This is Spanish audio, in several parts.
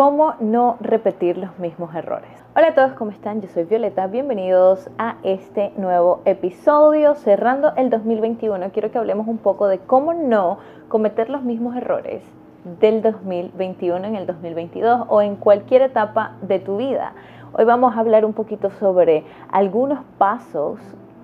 cómo no repetir los mismos errores. Hola a todos, ¿cómo están? Yo soy Violeta, bienvenidos a este nuevo episodio. Cerrando el 2021, quiero que hablemos un poco de cómo no cometer los mismos errores del 2021 en el 2022 o en cualquier etapa de tu vida. Hoy vamos a hablar un poquito sobre algunos pasos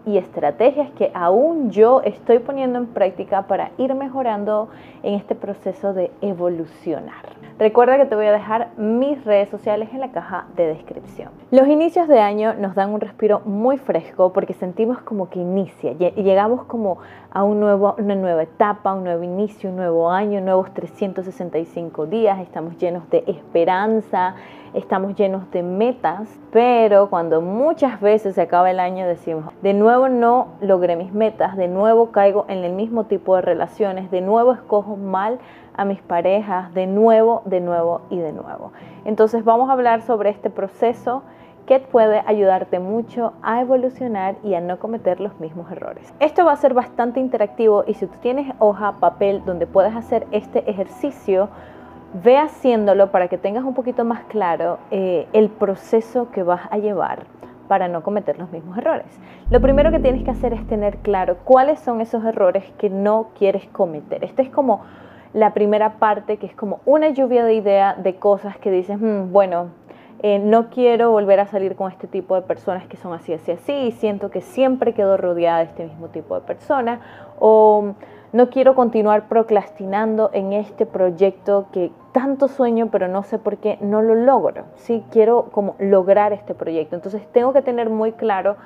y estrategias que aún yo estoy poniendo en práctica para ir mejorando en este proceso de evolucionar. Recuerda que te voy a dejar mis redes sociales en la caja de descripción. Los inicios de año nos dan un respiro muy fresco porque sentimos como que inicia, llegamos como a un nuevo, una nueva etapa, un nuevo inicio, un nuevo año, nuevos 365 días, estamos llenos de esperanza, estamos llenos de metas, pero cuando muchas veces se acaba el año decimos, de nuevo no logré mis metas, de nuevo caigo en el mismo tipo de relaciones, de nuevo escojo mal a mis parejas, de nuevo, de nuevo y de nuevo. Entonces vamos a hablar sobre este proceso que puede ayudarte mucho a evolucionar y a no cometer los mismos errores. Esto va a ser bastante interactivo y si tú tienes hoja, papel donde puedes hacer este ejercicio, ve haciéndolo para que tengas un poquito más claro eh, el proceso que vas a llevar para no cometer los mismos errores. Lo primero que tienes que hacer es tener claro cuáles son esos errores que no quieres cometer. Este es como la primera parte, que es como una lluvia de ideas de cosas que dices, hmm, bueno, eh, no quiero volver a salir con este tipo de personas que son así, así, así, y siento que siempre quedo rodeada de este mismo tipo de personas, o no quiero continuar procrastinando en este proyecto que tanto sueño, pero no sé por qué no lo logro, ¿sí? Quiero como lograr este proyecto, entonces tengo que tener muy claro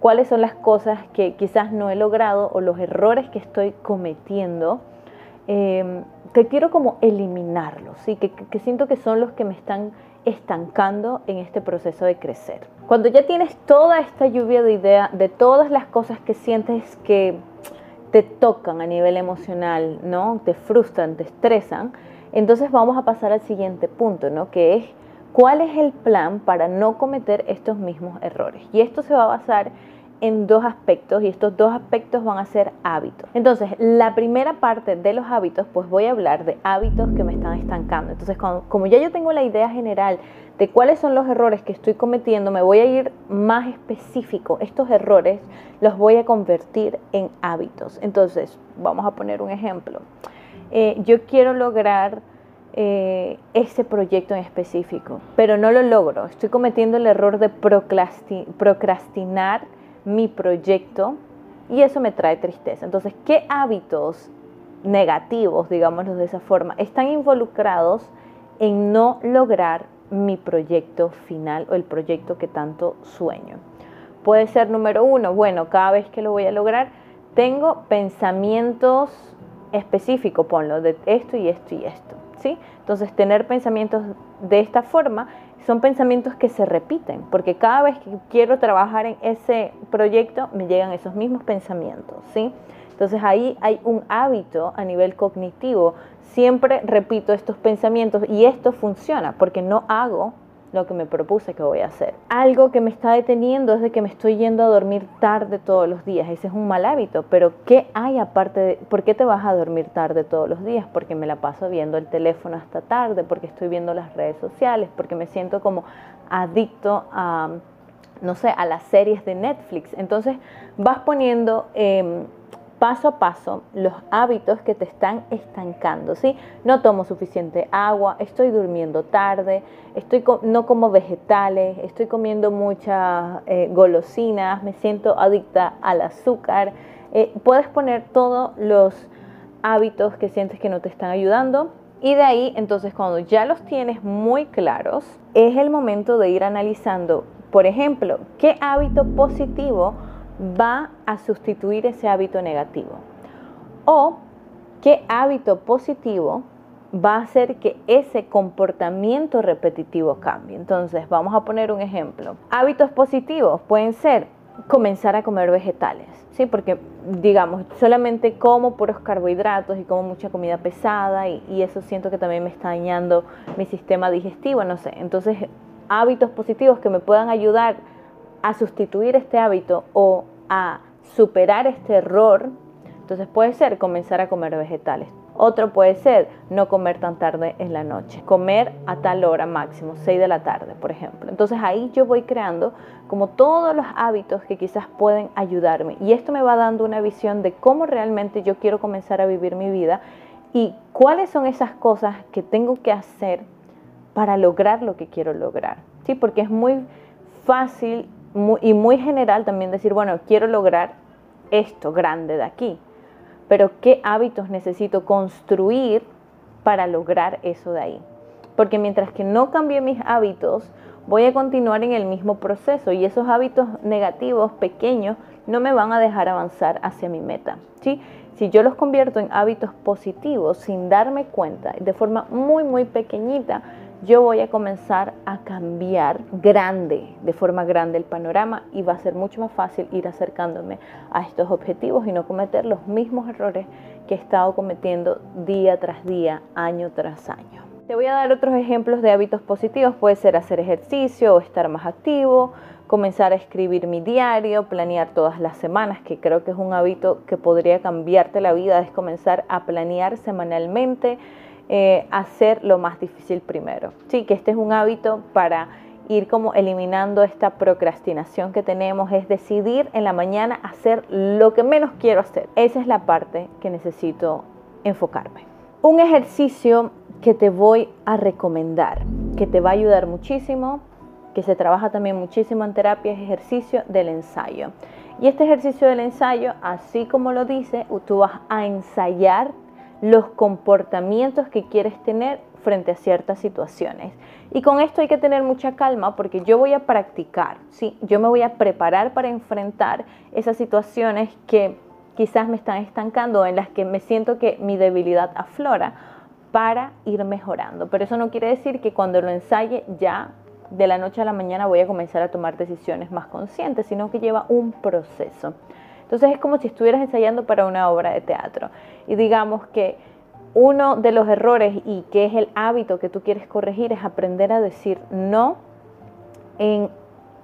cuáles son las cosas que quizás no he logrado o los errores que estoy cometiendo eh, que quiero como eliminarlos, ¿sí? que, que siento que son los que me están estancando en este proceso de crecer. Cuando ya tienes toda esta lluvia de ideas de todas las cosas que sientes que te tocan a nivel emocional, ¿no? Te frustran, te estresan, entonces vamos a pasar al siguiente punto, ¿no? Que es cuál es el plan para no cometer estos mismos errores. Y esto se va a basar en dos aspectos y estos dos aspectos van a ser hábitos. Entonces, la primera parte de los hábitos, pues voy a hablar de hábitos que me están estancando. Entonces, como ya yo tengo la idea general de cuáles son los errores que estoy cometiendo, me voy a ir más específico. Estos errores los voy a convertir en hábitos. Entonces, vamos a poner un ejemplo. Eh, yo quiero lograr eh, ese proyecto en específico, pero no lo logro. Estoy cometiendo el error de procrastinar mi proyecto y eso me trae tristeza. Entonces, ¿qué hábitos negativos, digámoslo de esa forma, están involucrados en no lograr mi proyecto final o el proyecto que tanto sueño? Puede ser número uno, bueno, cada vez que lo voy a lograr, tengo pensamientos específicos, ponlo, de esto y esto y esto, ¿sí? Entonces, tener pensamientos de esta forma son pensamientos que se repiten, porque cada vez que quiero trabajar en ese proyecto me llegan esos mismos pensamientos, ¿sí? Entonces ahí hay un hábito a nivel cognitivo. Siempre repito estos pensamientos y esto funciona porque no hago lo que me propuse que voy a hacer. Algo que me está deteniendo es de que me estoy yendo a dormir tarde todos los días. Ese es un mal hábito, pero ¿qué hay aparte de por qué te vas a dormir tarde todos los días? Porque me la paso viendo el teléfono hasta tarde, porque estoy viendo las redes sociales, porque me siento como adicto a no sé, a las series de Netflix. Entonces vas poniendo em, paso a paso los hábitos que te están estancando, ¿sí? No tomo suficiente agua, estoy durmiendo tarde, estoy no como vegetales, estoy comiendo muchas eh, golosinas, me siento adicta al azúcar. Eh, puedes poner todos los hábitos que sientes que no te están ayudando y de ahí, entonces, cuando ya los tienes muy claros, es el momento de ir analizando, por ejemplo, qué hábito positivo va a sustituir ese hábito negativo? ¿O qué hábito positivo va a hacer que ese comportamiento repetitivo cambie? Entonces, vamos a poner un ejemplo. Hábitos positivos pueden ser comenzar a comer vegetales, ¿sí? Porque, digamos, solamente como puros carbohidratos y como mucha comida pesada y, y eso siento que también me está dañando mi sistema digestivo, no sé. Entonces, hábitos positivos que me puedan ayudar a sustituir este hábito o a superar este error Entonces puede ser comenzar a comer vegetales. Otro puede ser no comer tan tarde en la noche, comer a tal hora máximo, 6 de la tarde, por ejemplo. Entonces ahí yo voy creando como todos los hábitos que quizás pueden ayudarme. Y esto me va dando una visión de cómo realmente yo quiero comenzar a vivir mi vida y cuáles son esas cosas que tengo que hacer para lograr lo que quiero lograr. ¿Sí? Porque es muy fácil y muy general también decir, bueno, quiero lograr esto grande de aquí, pero ¿qué hábitos necesito construir para lograr eso de ahí? Porque mientras que no cambie mis hábitos, voy a continuar en el mismo proceso y esos hábitos negativos pequeños no me van a dejar avanzar hacia mi meta. ¿sí? Si yo los convierto en hábitos positivos sin darme cuenta, de forma muy, muy pequeñita, yo voy a comenzar a cambiar grande, de forma grande el panorama y va a ser mucho más fácil ir acercándome a estos objetivos y no cometer los mismos errores que he estado cometiendo día tras día, año tras año. Te voy a dar otros ejemplos de hábitos positivos. Puede ser hacer ejercicio o estar más activo, comenzar a escribir mi diario, planear todas las semanas, que creo que es un hábito que podría cambiarte la vida, es comenzar a planear semanalmente eh, hacer lo más difícil primero. Sí, que este es un hábito para ir como eliminando esta procrastinación que tenemos, es decidir en la mañana hacer lo que menos quiero hacer. Esa es la parte que necesito enfocarme. Un ejercicio que te voy a recomendar, que te va a ayudar muchísimo, que se trabaja también muchísimo en terapia, es ejercicio del ensayo. Y este ejercicio del ensayo, así como lo dice, tú vas a ensayar los comportamientos que quieres tener frente a ciertas situaciones. Y con esto hay que tener mucha calma porque yo voy a practicar, ¿sí? yo me voy a preparar para enfrentar esas situaciones que quizás me están estancando, en las que me siento que mi debilidad aflora para ir mejorando. Pero eso no quiere decir que cuando lo ensaye ya de la noche a la mañana voy a comenzar a tomar decisiones más conscientes, sino que lleva un proceso. Entonces es como si estuvieras ensayando para una obra de teatro. Y digamos que uno de los errores y que es el hábito que tú quieres corregir es aprender a decir no en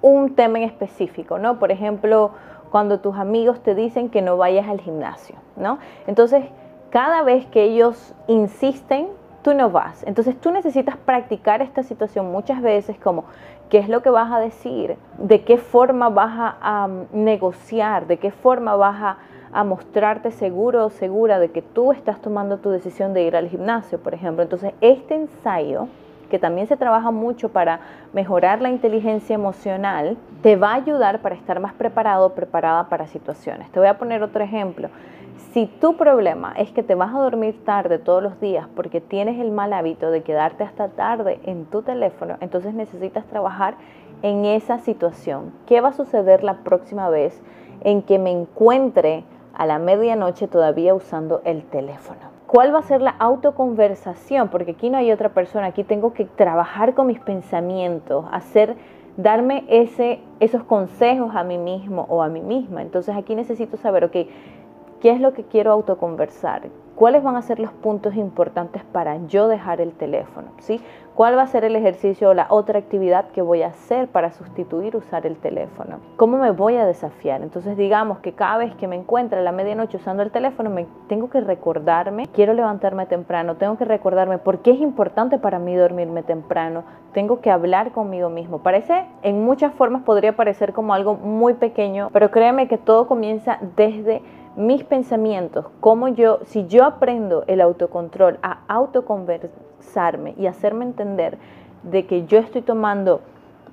un tema en específico, ¿no? Por ejemplo, cuando tus amigos te dicen que no vayas al gimnasio, ¿no? Entonces, cada vez que ellos insisten, tú no vas. Entonces, tú necesitas practicar esta situación muchas veces como, qué es lo que vas a decir, de qué forma vas a, negociar, de qué forma vas a, mostrarte seguro o segura de que tú estás tomando tu decisión de ir al gimnasio, por ejemplo. Entonces, este ensayo, que también se trabaja mucho para mejorar la inteligencia emocional, te va a ayudar para estar más preparado preparada para situaciones. Te voy a poner otro ejemplo. Si tu problema es que te vas a dormir tarde todos los días porque tienes el mal hábito de quedarte hasta tarde en tu teléfono, entonces necesitas trabajar en esa situación. ¿Qué va a suceder la próxima vez en que me encuentre a la medianoche todavía usando el teléfono? ¿Cuál va a ser la autoconversación? Porque aquí no hay otra persona, aquí tengo que trabajar con mis pensamientos, hacer darme esos consejos a mí mismo o a mí misma. Entonces aquí necesito saber, ok, ¿Qué es lo que quiero autoconversar? ¿Cuáles van a ser los puntos importantes para yo dejar el teléfono? ¿sí? ¿Cuál va a ser el ejercicio o la otra actividad que voy a hacer para sustituir usar el teléfono? ¿Cómo me voy a desafiar? Entonces digamos que cada vez que me encuentre a la medianoche usando el teléfono, me tengo que recordarme, quiero levantarme temprano, tengo que recordarme por qué es importante para mí dormirme temprano, tengo que hablar conmigo mismo. Parece, en muchas formas podría parecer como algo muy pequeño, pero créeme que todo comienza desde mis pensamientos, como yo, si yo aprendo el autocontrol a autoconversarme y hacerme entender de que yo estoy tomando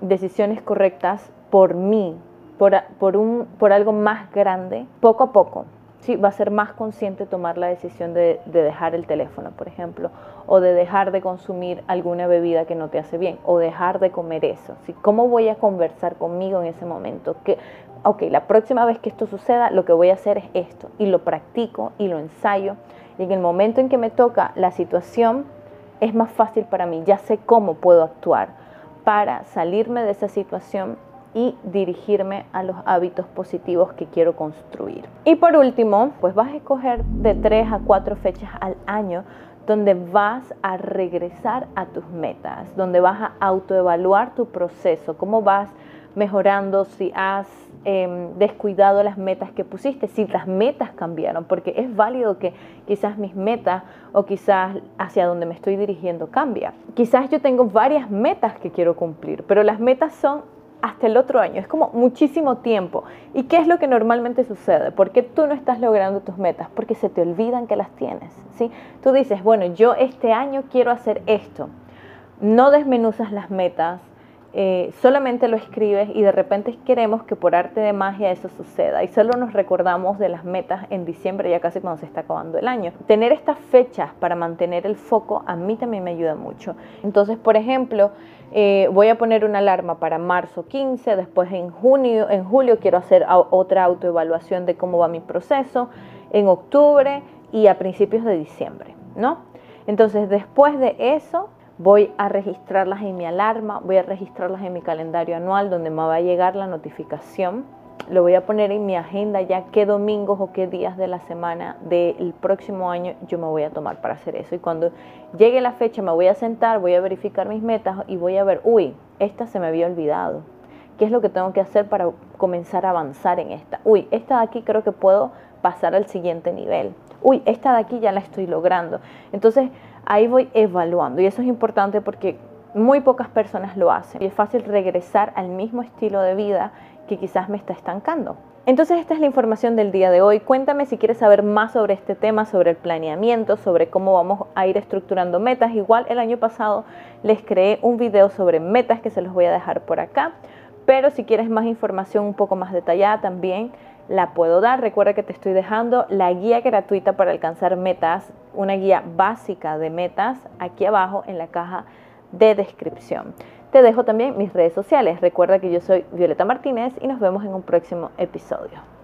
decisiones correctas por mí, por, por, un, por algo más grande, poco a poco, sí, va a ser más consciente tomar la decisión de, dejar el teléfono, por ejemplo, o de dejar de consumir alguna bebida que no te hace bien, o dejar de comer eso. ¿sí? ¿Cómo voy a conversar conmigo en ese momento? Que, ok, la próxima vez que esto suceda, lo que voy a hacer es esto, y lo practico y lo ensayo, y en el momento en que me toca la situación, es más fácil para mí, ya sé cómo puedo actuar para salirme de esa situación y dirigirme a los hábitos positivos que quiero construir. Y por último, pues vas a escoger de tres a cuatro fechas al año donde vas a regresar a tus metas, donde vas a autoevaluar tu proceso, cómo vas mejorando, si has em, descuidado las metas que pusiste, si las metas cambiaron, porque es válido que quizás mis metas o quizás hacia donde me estoy dirigiendo cambia. Quizás yo tengo varias metas que quiero cumplir, pero las metas son hasta el otro año. Es como muchísimo tiempo. ¿Y qué es lo que normalmente sucede? ¿Por qué tú no estás logrando tus metas? Porque se te olvidan que las tienes. ¿sí? Tú dices, bueno, yo este año quiero hacer esto. No desmenuzas las metas, eh, solamente lo escribes y de repente queremos que por arte de magia eso suceda y solo nos recordamos de las metas en diciembre, ya casi cuando se está acabando el año. Tener estas fechas para mantener el foco a mí también me ayuda mucho. Entonces, por ejemplo, eh, voy a poner una alarma para marzo 15, después en junio, en julio quiero hacer otra autoevaluación de cómo va mi proceso, en octubre y a principios de diciembre, ¿no? Entonces, después de eso, voy a registrarlas en mi alarma, voy a registrarlas en mi calendario anual donde me va a llegar la notificación. Lo voy a poner en mi agenda ya qué domingos o qué días de la semana del próximo año yo me voy a tomar para hacer eso. Y cuando llegue la fecha me voy a sentar, voy a verificar mis metas y voy a ver, uy, esta se me había olvidado. ¿Qué es lo que tengo que hacer para comenzar a avanzar en esta? Uy, esta de aquí creo que puedo pasar al siguiente nivel. Uy, esta de aquí ya la estoy logrando. Entonces, ahí voy evaluando y eso es importante porque muy pocas personas lo hacen y es fácil regresar al mismo estilo de vida que quizás me está estancando. Entonces esta es la información del día de hoy. Cuéntame si quieres saber más sobre este tema, sobre el planeamiento, sobre cómo vamos a ir estructurando metas. Igual el año pasado les creé un video sobre metas que se los voy a dejar por acá. Pero si quieres más información un poco más detallada también, la puedo dar. Recuerda que te estoy dejando la guía gratuita para alcanzar metas, una guía básica de metas aquí abajo en la caja de descripción. Te dejo también mis redes sociales. Recuerda que yo soy Violeta Martínez y nos vemos en un próximo episodio.